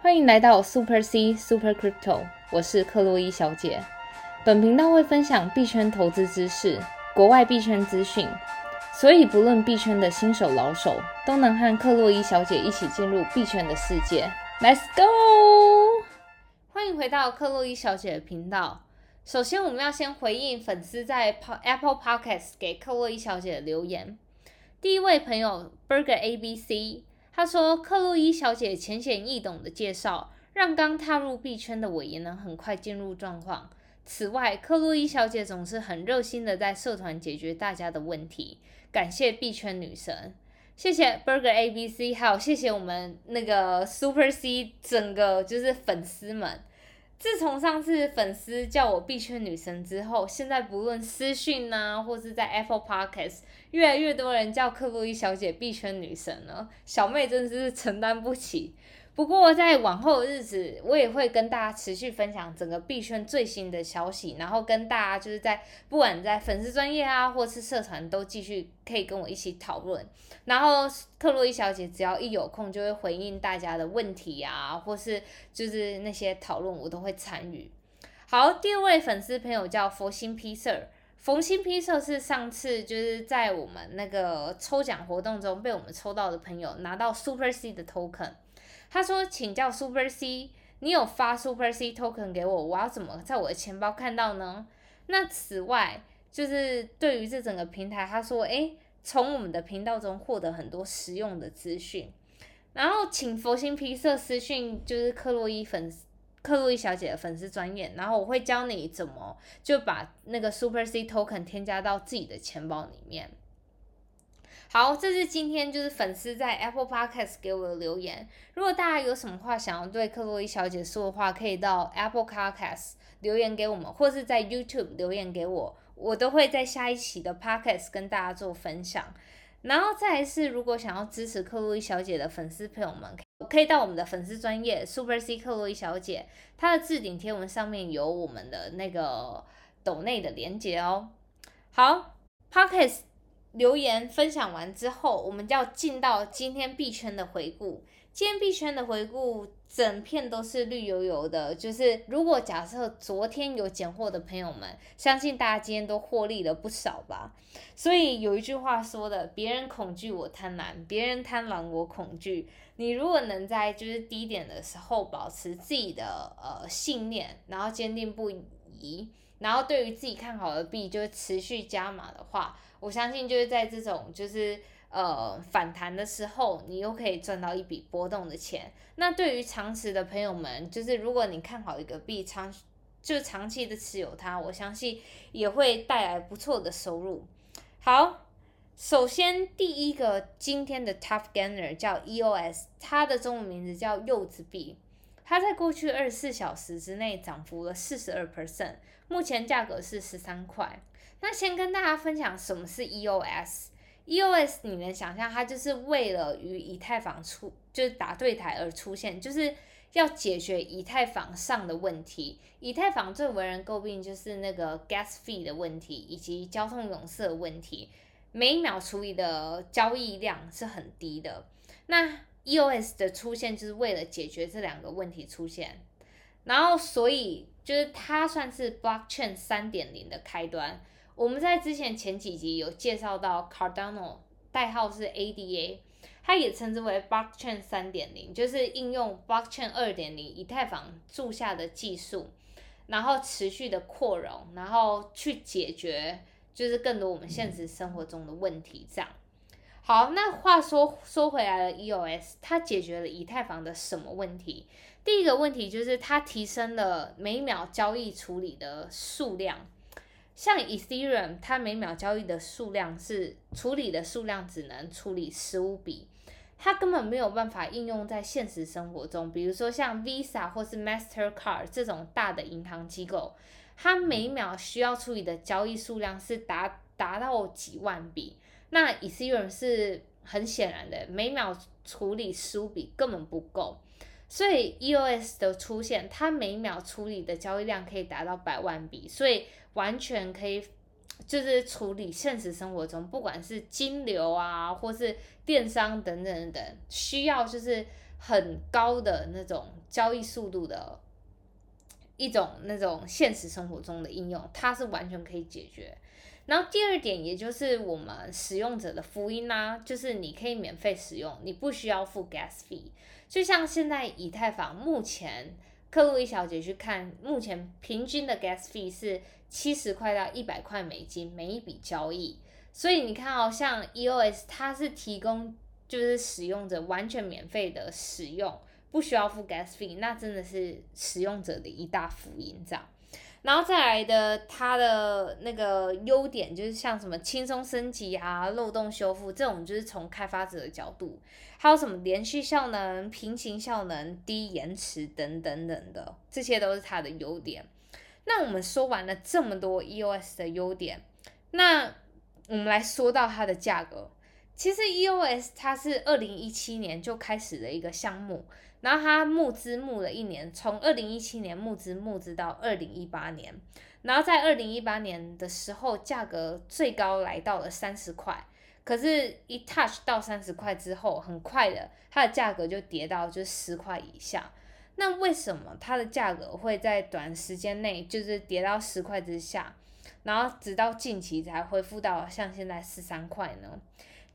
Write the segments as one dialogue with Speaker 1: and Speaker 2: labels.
Speaker 1: 欢迎来到 Super C Super Crypto，我是克洛伊小姐。本频道会分享币圈投资知识、国外币圈资讯，所以不论币圈的新手老手，都能和克洛伊小姐一起进入币圈的世界。Let's go！欢迎回到克洛伊小姐的频道。首先，我们要先回应粉丝在 Apple Podcast 给克洛伊小姐的留言。第一位朋友 Burger ABC。他说：“克洛伊小姐浅显易懂的介绍，让刚踏入币圈的我也能很快进入状况。此外，克洛伊小姐总是很热心的在社团解决大家的问题。感谢币圈女神，谢谢 Burger ABC，还有谢谢我们那个 Super C 整个就是粉丝们。”自从上次粉丝叫我币圈女神之后，现在不论私讯呐，或是在 Apple Podcast，越来越多人叫克洛伊小姐币圈女神了。小妹真的是承担不起。不过在往后的日子，我也会跟大家持续分享整个币圈最新的消息，然后跟大家就是在不管在粉丝专业啊，或是社团，都继续可以跟我一起讨论。然后克洛伊小姐只要一有空，就会回应大家的问题啊，或是就是那些讨论，我都会参与。好，第二位粉丝朋友叫佛心披萨，佛心披萨是上次就是在我们那个抽奖活动中被我们抽到的朋友拿到 Super C 的 token。他说：“请教 Super C，你有发 Super C token 给我，我要怎么在我的钱包看到呢？那此外，就是对于这整个平台，他说，诶，从我们的频道中获得很多实用的资讯。然后请佛心皮色私讯，就是克洛伊粉丝，克洛伊小姐的粉丝专业，然后我会教你怎么就把那个 Super C token 添加到自己的钱包里面。”好，这是今天就是粉丝在 Apple Podcast 给我的留言。如果大家有什么话想要对克洛伊小姐说的话，可以到 Apple Podcast 留言给我们，或是在 YouTube 留言给我，我都会在下一期的 Podcast 跟大家做分享。然后再是，如果想要支持克洛伊小姐的粉丝朋友们，可以到我们的粉丝专业 Super C 克洛伊小姐，她的置顶贴文上面有我们的那个抖内的连接哦。好，Podcast。留言分享完之后，我们就要进到今天币圈的回顾。今天币圈的回顾，整片都是绿油油的。就是如果假设昨天有捡货的朋友们，相信大家今天都获利了不少吧。所以有一句话说的：“别人恐惧我贪婪，别人贪婪我恐惧。”你如果能在就是低点的时候保持自己的呃信念，然后坚定不移，然后对于自己看好的币就是持续加码的话。我相信就是在这种就是呃反弹的时候，你又可以赚到一笔波动的钱。那对于长持的朋友们，就是如果你看好一个币长，就长期的持有它，我相信也会带来不错的收入。好，首先第一个今天的 Tough Gainer 叫 EOS，它的中文名字叫柚子币。它在过去二十四小时之内涨幅了四十二 percent，目前价格是十三块。那先跟大家分享什么是 EOS。EOS 你能想象它就是为了与以太坊出就是打对台而出现，就是要解决以太坊上的问题。以太坊最为人诟病就是那个 gas fee 的问题以及交通拥塞问题，每秒处理的交易量是很低的。那 EOS 的出现就是为了解决这两个问题出现，然后所以就是它算是 Blockchain 三点零的开端。我们在之前前几集有介绍到 Cardano，代号是 ADA，它也称之为 Blockchain 三点零，就是应用 Blockchain 二点零以太坊注下的技术，然后持续的扩容，然后去解决就是更多我们现实生活中的问题。这样，好，那话说说回来了，EOS 它解决了以太坊的什么问题？第一个问题就是它提升了每秒交易处理的数量。像 Ethereum，它每秒交易的数量是处理的数量只能处理十五笔，它根本没有办法应用在现实生活中。比如说像 Visa 或是 Mastercard 这种大的银行机构，它每秒需要处理的交易数量是达达到几万笔。那 Ethereum 是很显然的，每秒处理十五笔根本不够。所以 EOS 的出现，它每秒处理的交易量可以达到百万笔，所以完全可以就是处理现实生活中不管是金流啊，或是电商等等等，需要就是很高的那种交易速度的一种那种现实生活中的应用，它是完全可以解决。然后第二点，也就是我们使用者的福音啦，就是你可以免费使用，你不需要付 gas fee。就像现在以太坊目前，克洛伊小姐去看，目前平均的 gas fee 是七十块到一百块美金每一笔交易。所以你看哦，像 EOS 它是提供就是使用者完全免费的使用，不需要付 gas fee，那真的是使用者的一大福音，这样。然后再来的，它的那个优点就是像什么轻松升级啊、漏洞修复这种，就是从开发者的角度，还有什么连续效能、平行效能、低延迟等等等的，这些都是它的优点。那我们说完了这么多 EOS 的优点，那我们来说到它的价格。其实 EOS 它是二零一七年就开始的一个项目。然后他募资募了一年，从二零一七年募资募资到二零一八年，然后在二零一八年的时候，价格最高来到了三十块，可是，一 touch 到三十块之后，很快的，它的价格就跌到就十块以下。那为什么它的价格会在短时间内就是跌到十块之下，然后直到近期才恢复到像现在十三块呢？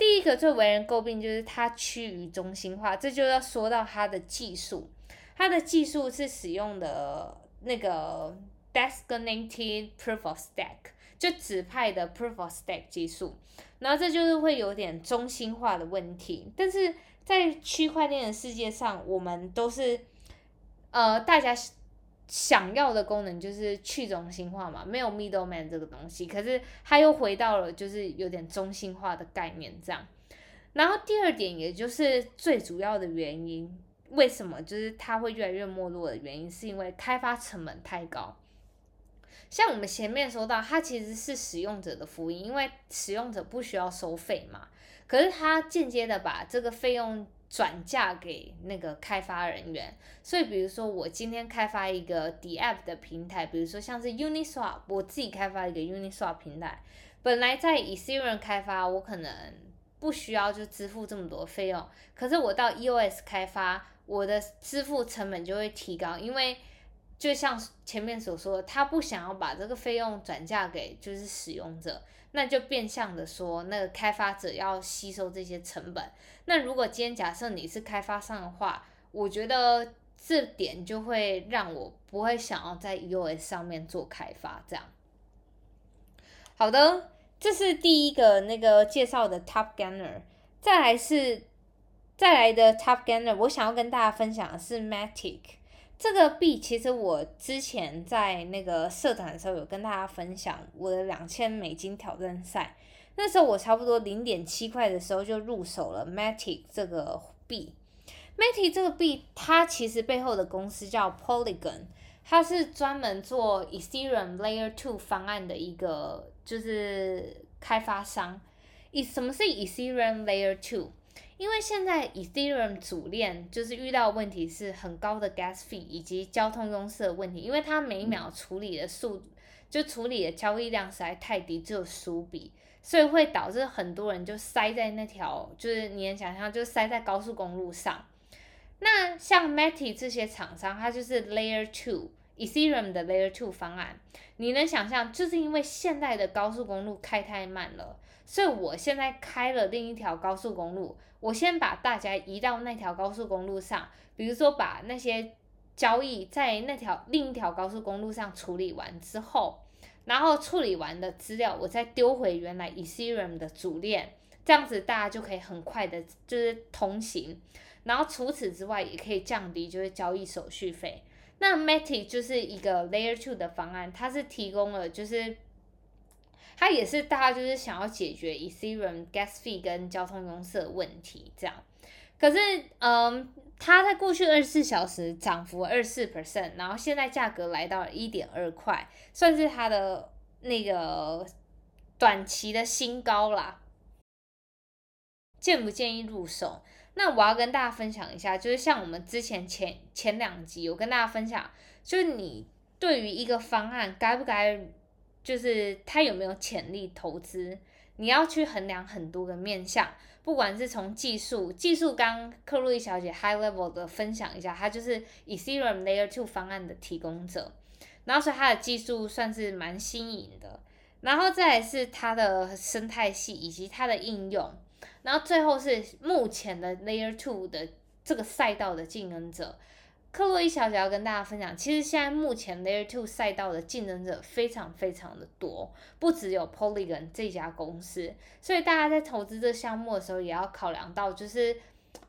Speaker 1: 第一个最为人诟病就是它趋于中心化，这就要说到它的技术。它的技术是使用的那个 designated proof of stake，就指派的 proof of stake 技术。然后这就是会有点中心化的问题。但是在区块链的世界上，我们都是呃大家。想要的功能就是去中心化嘛，没有 middleman 这个东西，可是它又回到了就是有点中心化的概念这样。然后第二点，也就是最主要的原因，为什么就是它会越来越没落的原因，是因为开发成本太高。像我们前面说到，它其实是使用者的福音，因为使用者不需要收费嘛，可是它间接的把这个费用。转嫁给那个开发人员，所以比如说我今天开发一个 D App 的平台，比如说像是 Uniswap，我自己开发一个 Uniswap 平台，本来在 Ethereum 开发，我可能不需要就支付这么多费用，可是我到 EOS 开发，我的支付成本就会提高，因为就像前面所说的，他不想要把这个费用转嫁给就是使用者。那就变相的说，那个开发者要吸收这些成本。那如果今天假设你是开发商的话，我觉得这点就会让我不会想要在 EOS 上面做开发。这样，好的，这是第一个那个介绍的 Top Gainer。再来是再来的 Top Gainer，我想要跟大家分享的是 Matic。这个币其实我之前在那个社团的时候有跟大家分享我的两千美金挑战赛，那时候我差不多零点七块的时候就入手了 Matic 这个币。Matic 这个币它其实背后的公司叫 Polygon，它是专门做 Ethereum Layer Two 方案的一个就是开发商。以什么是 Ethereum Layer Two？因为现在 Ethereum 主链就是遇到问题是很高的 gas fee 以及交通拥塞问题，因为它每秒处理的速就处理的交易量实在太低，只有十笔，所以会导致很多人就塞在那条，就是你能想象，就塞在高速公路上。那像 Matty 这些厂商，它就是 Layer Two Ethereum 的 Layer Two 方案，你能想象，就是因为现在的高速公路开太慢了。所以我现在开了另一条高速公路，我先把大家移到那条高速公路上，比如说把那些交易在那条另一条高速公路上处理完之后，然后处理完的资料我再丢回原来 Ethereum 的主链，这样子大家就可以很快的就是通行，然后除此之外也可以降低就是交易手续费。那 Matic 就是一个 Layer Two 的方案，它是提供了就是。它也是大家就是想要解决 Ethereum gas fee 跟交通拥塞问题这样，可是嗯，它在过去二十四小时涨幅二十四 percent，然后现在价格来到一点二块，算是它的那个短期的新高啦。建不建议入手？那我要跟大家分享一下，就是像我们之前前前两集有跟大家分享，就是你对于一个方案该不该。就是它有没有潜力投资？你要去衡量很多个面向，不管是从技术，技术刚克洛伊小姐 high level 的分享一下，她就是 Ethereum Layer Two 方案的提供者，然后所以它的技术算是蛮新颖的，然后再是它的生态系以及它的应用，然后最后是目前的 Layer Two 的这个赛道的竞争者。克洛伊小姐要跟大家分享，其实现在目前 Layer Two 赛道的竞争者非常非常的多，不只有 Polygon 这家公司，所以大家在投资这项目的时候，也要考量到就是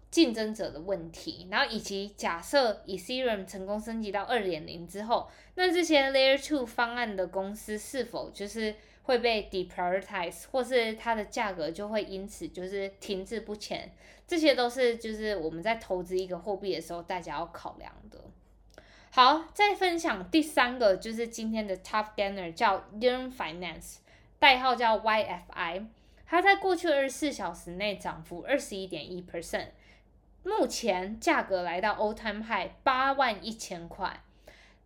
Speaker 1: 竞争者的问题，然后以及假设 Ethereum 成功升级到二点零之后，那这些 Layer Two 方案的公司是否就是会被 deprioritize，或是它的价格就会因此就是停滞不前，这些都是就是我们在投资一个货币的时候大家要考量的。好，再分享第三个就是今天的 top gainer 叫 Yearn Finance，代号叫 YFI，它在过去二十四小时内涨幅二十一点一 percent，目前价格来到 all time high 八万一千块。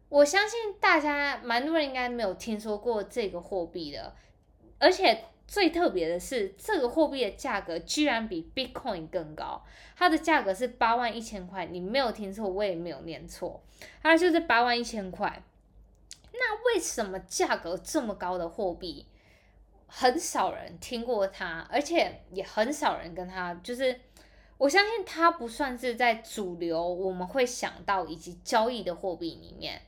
Speaker 1: 我相信大家蛮多人应该没有听说过这个货币的，而且最特别的是，这个货币的价格居然比 Bitcoin 更高，它的价格是八万一千块，你没有听错，我也没有念错，它就是八万一千块。那为什么价格这么高的货币，很少人听过它，而且也很少人跟它，就是我相信它不算是在主流我们会想到以及交易的货币里面。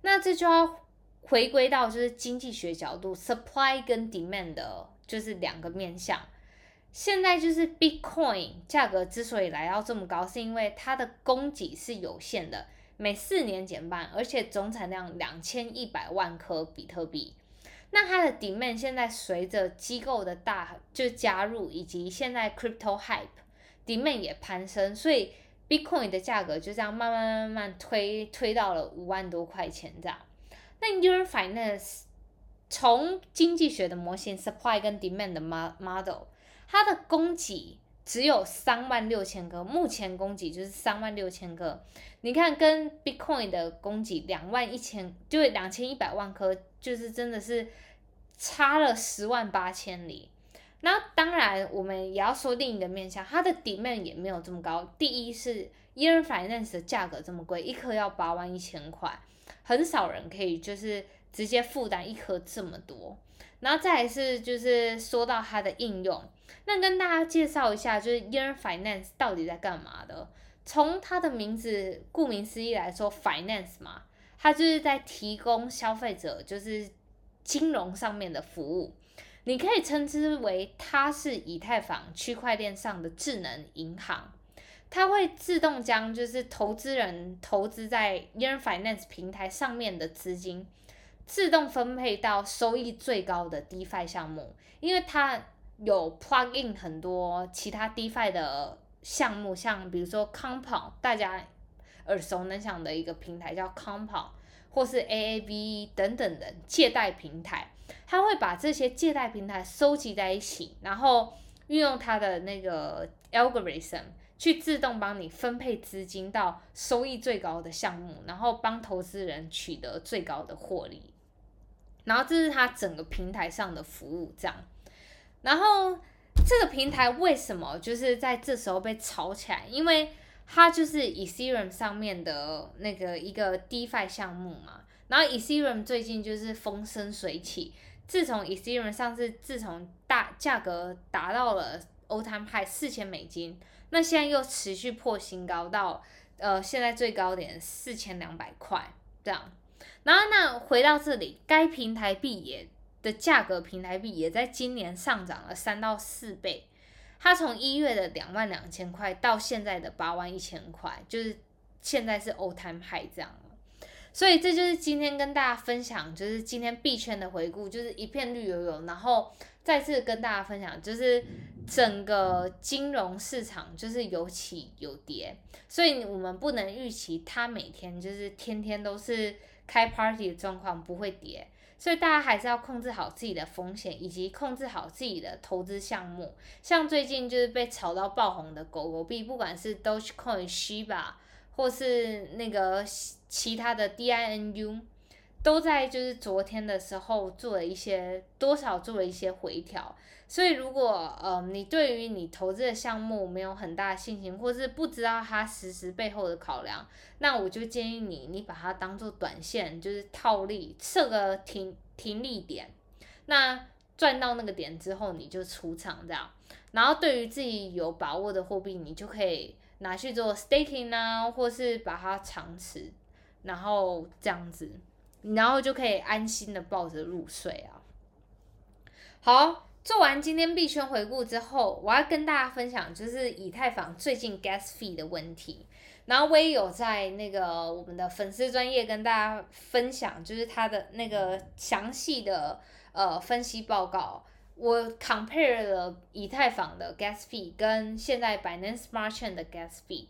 Speaker 1: 那这就要回归到就是经济学角度，supply 跟 demand 的就是两个面向。现在就是 Bitcoin 价格之所以来到这么高，是因为它的供给是有限的，每四年减半，而且总产量两千一百万颗比特币。那它的 demand 现在随着机构的大就加入，以及现在 crypto hype，demand 也攀升，所以。Bitcoin 的价格就这样慢慢慢慢推推到了五万多块钱这样。那 Yearn Finance 从经济学的模型 Supply 跟 Demand 的 model，它的供给只有三万六千个，目前供给就是三万六千个。你看跟 Bitcoin 的供给两万一千，就是两千一百万颗，就是真的是差了十万八千里。那当然，我们也要说另一个面向，它的 demand 也没有这么高。第一是 y e a r Finance 的价格这么贵，一颗要八万一千块，很少人可以就是直接负担一颗这么多。然后再是就是说到它的应用，那跟大家介绍一下，就是 Yearn Finance 到底在干嘛的？从它的名字顾名思义来说，finance 嘛，它就是在提供消费者就是金融上面的服务。你可以称之为它是以太坊区块链上的智能银行，它会自动将就是投资人投资在 Yearn Finance 平台上面的资金，自动分配到收益最高的 DeFi 项目，因为它有 plug in 很多其他 DeFi 的项目，像比如说 Compound，大家耳熟能详的一个平台叫 Compound，或是 AAV 等等的借贷平台。它会把这些借贷平台收集在一起，然后运用它的那个 algorithm 去自动帮你分配资金到收益最高的项目，然后帮投资人取得最高的获利。然后这是他整个平台上的服务，这样。然后这个平台为什么就是在这时候被炒起来？因为它就是 Ethereum 上面的那个一个 DeFi 项目嘛。然后 Ethereum 最近就是风生水起，自从 Ethereum 上次自从大价格达到了 all time high 四千美金，那现在又持续破新高到呃现在最高点四千两百块这样。然后那回到这里，该平台币也的价格，平台币也在今年上涨了三到四倍，它从一月的两万两千块到现在的八万一千块，就是现在是 all time high 这样。所以这就是今天跟大家分享，就是今天币圈的回顾，就是一片绿油油。然后再次跟大家分享，就是整个金融市场就是有起有跌，所以我们不能预期它每天就是天天都是开 party 的状况不会跌。所以大家还是要控制好自己的风险，以及控制好自己的投资项目。像最近就是被炒到爆红的狗狗币，不管是 Dogecoin、Shiba。或是那个其他的 DINU，都在就是昨天的时候做了一些多少做了一些回调。所以如果呃你对于你投资的项目没有很大信心，或是不知道它实时背后的考量，那我就建议你，你把它当做短线，就是套利，设个停停利点。那赚到那个点之后，你就出场这样。然后对于自己有把握的货币，你就可以拿去做 staking 啊，或是把它长持，然后这样子，然后就可以安心的抱着入睡啊。好，做完今天币圈回顾之后，我要跟大家分享就是以太坊最近 gas fee 的问题。然后我也有在那个我们的粉丝专业跟大家分享，就是它的那个详细的呃分析报告。我 compare 了以太坊的 gas fee 跟现在 Binance Smart Chain 的 gas fee。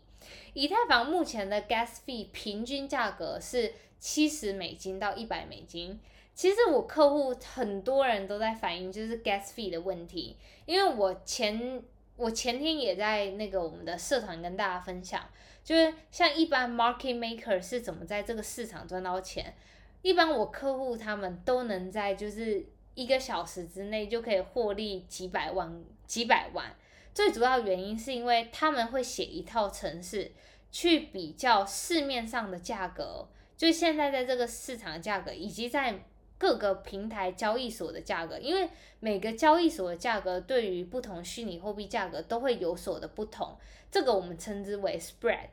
Speaker 1: 以太坊目前的 gas fee 平均价格是七十美金到一百美金。其实我客户很多人都在反映就是 gas fee 的问题，因为我前我前天也在那个我们的社团跟大家分享，就是像一般 market maker 是怎么在这个市场赚到钱，一般我客户他们都能在就是。一个小时之内就可以获利几百万，几百万。最主要原因是因为他们会写一套程式去比较市面上的价格，就现在在这个市场价格，以及在各个平台交易所的价格。因为每个交易所的价格对于不同虚拟货币价格都会有所的不同，这个我们称之为 spread。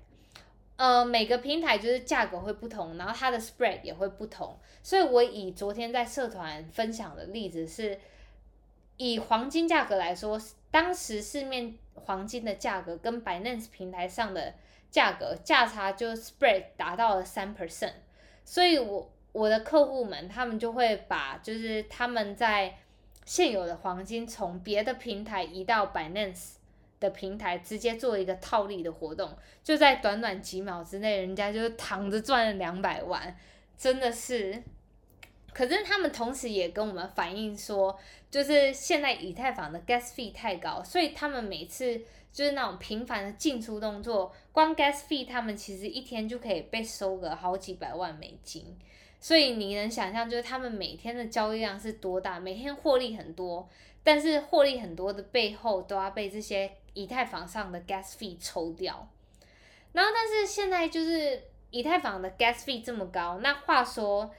Speaker 1: 呃，每个平台就是价格会不同，然后它的 spread 也会不同。所以我以昨天在社团分享的例子是，以黄金价格来说，当时市面黄金的价格跟 Binance 平台上的价格价差就 spread 达到了三 percent。所以我我的客户们他们就会把就是他们在现有的黄金从别的平台移到 Binance。的平台直接做一个套利的活动，就在短短几秒之内，人家就躺着赚了两百万，真的是。可是他们同时也跟我们反映说，就是现在以太坊的 gas fee 太高，所以他们每次就是那种频繁的进出动作，光 gas fee 他们其实一天就可以被收个好几百万美金。所以你能想象，就是他们每天的交易量是多大，每天获利很多，但是获利很多的背后都要被这些。以太坊上的 gas fee 抽掉，然后但是现在就是以太坊的 gas fee 这么高，那话说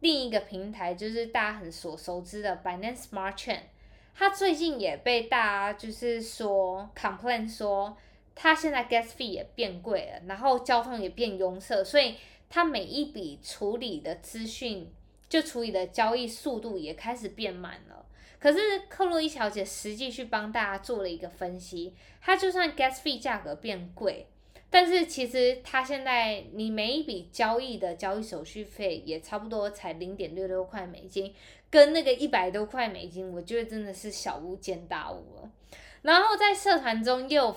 Speaker 1: 另一个平台就是大家很所熟知的 Binance Smart Chain，他最近也被大家就是说 complain 说他现在 gas fee 也变贵了，然后交通也变拥塞，所以他每一笔处理的资讯就处理的交易速度也开始变慢了。可是克洛伊小姐实际去帮大家做了一个分析，她就算 gas fee 价格变贵，但是其实它现在你每一笔交易的交易手续费也差不多才零点六六块美金，跟那个一百多块美金，我觉得真的是小巫见大巫了。然后在社团中又有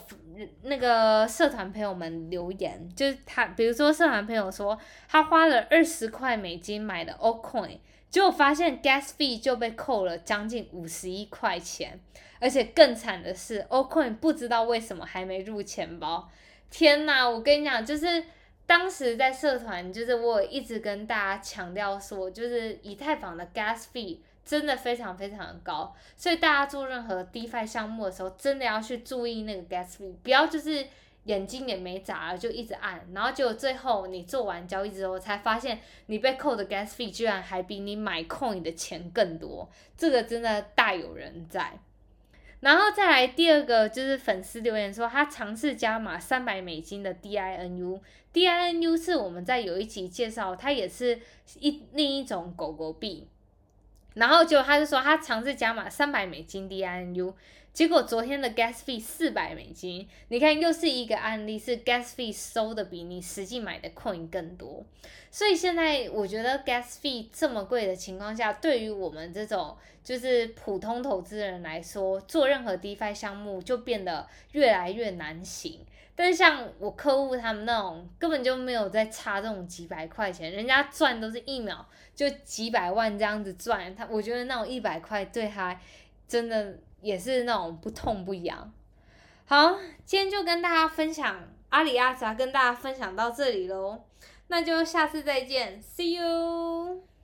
Speaker 1: 那个社团朋友们留言，就是他，比如说社团朋友说他花了二十块美金买的 o coin。结果发现 gas fee 就被扣了将近五十一块钱，而且更惨的是，Ocoin 不知道为什么还没入钱包。天呐，我跟你讲，就是当时在社团，就是我一直跟大家强调说，就是以太坊的 gas fee 真的非常非常的高，所以大家做任何 DeFi 项目的时候，真的要去注意那个 gas fee，不要就是。眼睛也没眨，就一直按，然后结果最后你做完交易之后，才发现你被扣的 gas fee 居然还比你买 coin 的钱更多，这个真的大有人在。然后再来第二个就是粉丝留言说，他尝试加码三百美金的 DINU，DINU 是我们在有一集介绍，它也是一另一种狗狗币，然后结果他就说他尝试加码三百美金 DINU。结果昨天的 gas fee 四百美金，你看又是一个案例，是 gas fee 收的比你实际买的 coin 更多。所以现在我觉得 gas fee 这么贵的情况下，对于我们这种就是普通投资人来说，做任何 DeFi 项目就变得越来越难行。但是像我客户他们那种根本就没有在差这种几百块钱，人家赚都是一秒就几百万这样子赚，他我觉得那种一百块对他真的。也是那种不痛不痒。好，今天就跟大家分享阿里阿扎，跟大家分享到这里喽。那就下次再见，See you。